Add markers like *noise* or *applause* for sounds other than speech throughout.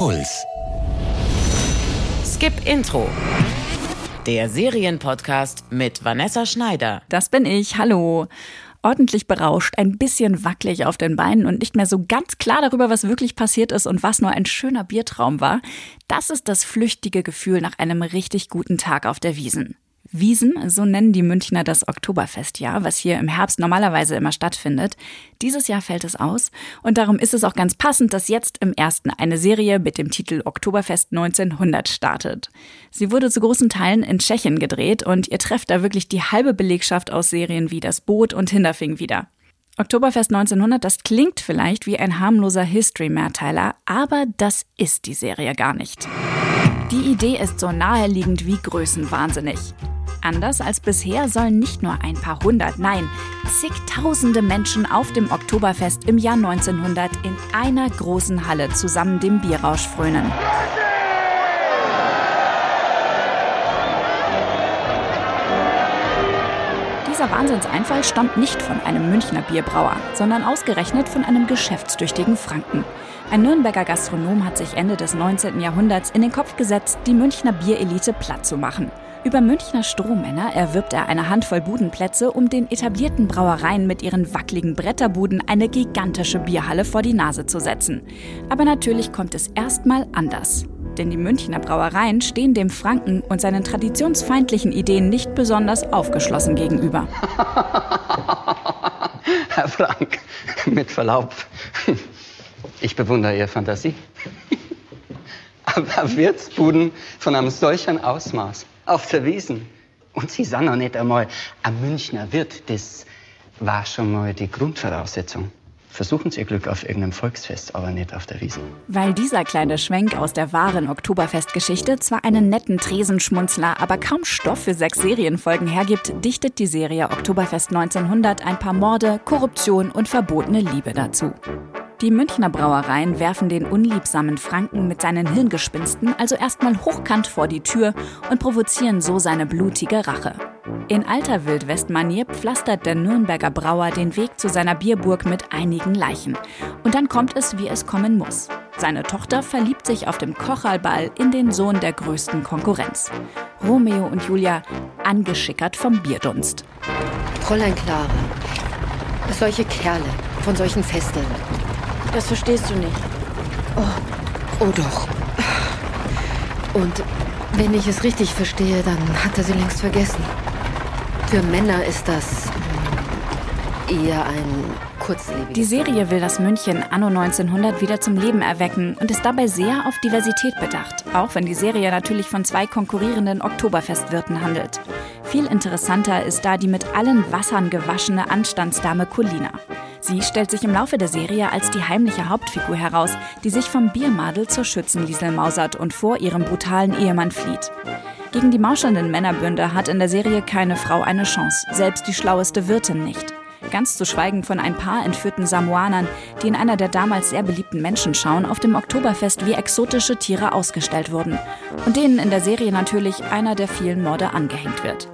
Puls. Skip Intro. Der Serienpodcast mit Vanessa Schneider. Das bin ich. Hallo. Ordentlich berauscht, ein bisschen wackelig auf den Beinen und nicht mehr so ganz klar darüber, was wirklich passiert ist und was nur ein schöner Biertraum war. Das ist das flüchtige Gefühl nach einem richtig guten Tag auf der Wiesen. Wiesen, so nennen die Münchner das Oktoberfestjahr, was hier im Herbst normalerweise immer stattfindet. Dieses Jahr fällt es aus und darum ist es auch ganz passend, dass jetzt im ersten eine Serie mit dem Titel Oktoberfest 1900 startet. Sie wurde zu großen Teilen in Tschechien gedreht und ihr trefft da wirklich die halbe Belegschaft aus Serien wie Das Boot und Hinterfing wieder. Oktoberfest 1900, das klingt vielleicht wie ein harmloser History-Mehrteiler, aber das ist die Serie gar nicht. Die Idee ist so naheliegend wie größenwahnsinnig. Anders als bisher sollen nicht nur ein paar hundert, nein, zigtausende Menschen auf dem Oktoberfest im Jahr 1900 in einer großen Halle zusammen dem Bierrausch frönen. Dieser Wahnsinnseinfall stammt nicht von einem Münchner Bierbrauer, sondern ausgerechnet von einem geschäftstüchtigen Franken. Ein Nürnberger Gastronom hat sich Ende des 19. Jahrhunderts in den Kopf gesetzt, die Münchner Bierelite platt zu machen. Über Münchner Strohmänner erwirbt er eine Handvoll Budenplätze, um den etablierten Brauereien mit ihren wackeligen Bretterbuden eine gigantische Bierhalle vor die Nase zu setzen. Aber natürlich kommt es erstmal anders. Denn die Münchner Brauereien stehen dem Franken und seinen traditionsfeindlichen Ideen nicht besonders aufgeschlossen gegenüber. *laughs* Herr Frank, mit Verlaub, ich bewundere Ihre Fantasie. *laughs* Aber Wirtsbuden von einem solchen Ausmaß auf der Wiesen. Und Sie sind noch nicht einmal ein Münchner Wirt. Das war schon mal die Grundvoraussetzung. Versuchen Sie Ihr Glück auf irgendeinem Volksfest, aber nicht auf der Wiese. Weil dieser kleine Schwenk aus der wahren Oktoberfestgeschichte zwar einen netten Tresenschmunzler, aber kaum Stoff für sechs Serienfolgen hergibt, dichtet die Serie Oktoberfest 1900 ein paar Morde, Korruption und verbotene Liebe dazu. Die Münchner Brauereien werfen den unliebsamen Franken mit seinen Hirngespinsten also erstmal hochkant vor die Tür und provozieren so seine blutige Rache. In alter Wildwestmanier pflastert der Nürnberger Brauer den Weg zu seiner Bierburg mit einigen Leichen. Und dann kommt es, wie es kommen muss. Seine Tochter verliebt sich auf dem Kocherlball in den Sohn der größten Konkurrenz. Romeo und Julia, angeschickert vom Bierdunst. Fräulein Clara, solche Kerle von solchen Festen, das verstehst du nicht. Oh, oh doch. Und wenn ich es richtig verstehe, dann hat er sie längst vergessen. Für Männer ist das eher ein kurzlebiges. Die Serie will das München anno 1900 wieder zum Leben erwecken und ist dabei sehr auf Diversität bedacht, auch wenn die Serie natürlich von zwei konkurrierenden Oktoberfestwirten handelt. Viel interessanter ist da die mit allen Wassern gewaschene Anstandsdame Colina. Sie stellt sich im Laufe der Serie als die heimliche Hauptfigur heraus, die sich vom Biermadel zur Schützenliesel mausert und vor ihrem brutalen Ehemann flieht. Gegen die mauschelnden Männerbünde hat in der Serie keine Frau eine Chance, selbst die schlaueste Wirtin nicht. Ganz zu schweigen von ein paar entführten Samoanern, die in einer der damals sehr beliebten Menschenschauen auf dem Oktoberfest wie exotische Tiere ausgestellt wurden und denen in der Serie natürlich einer der vielen Morde angehängt wird.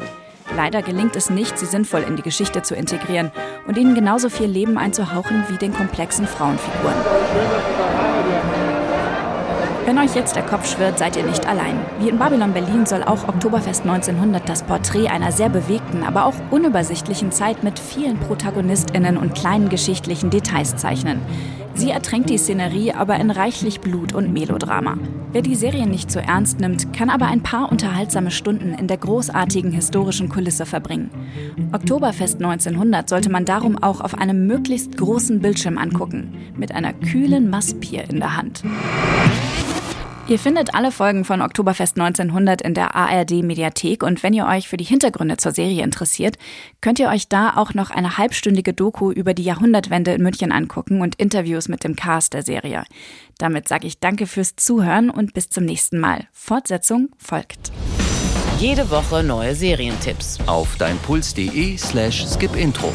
Leider gelingt es nicht, sie sinnvoll in die Geschichte zu integrieren und ihnen genauso viel Leben einzuhauchen wie den komplexen Frauenfiguren. Wenn euch jetzt der Kopf schwirrt, seid ihr nicht allein. Wie in Babylon Berlin soll auch Oktoberfest 1900 das Porträt einer sehr bewegten, aber auch unübersichtlichen Zeit mit vielen ProtagonistInnen und kleinen geschichtlichen Details zeichnen. Sie ertränkt die Szenerie aber in reichlich Blut und Melodrama. Wer die Serie nicht so ernst nimmt, kann aber ein paar unterhaltsame Stunden in der großartigen historischen Kulisse verbringen. Oktoberfest 1900 sollte man darum auch auf einem möglichst großen Bildschirm angucken, mit einer kühlen Massbier in der Hand. Ihr findet alle Folgen von Oktoberfest 1900 in der ARD Mediathek und wenn ihr euch für die Hintergründe zur Serie interessiert, könnt ihr euch da auch noch eine halbstündige Doku über die Jahrhundertwende in München angucken und Interviews mit dem Cast der Serie. Damit sage ich danke fürs Zuhören und bis zum nächsten Mal. Fortsetzung folgt. Jede Woche neue Serientipps auf deinpuls.de slash skipintro.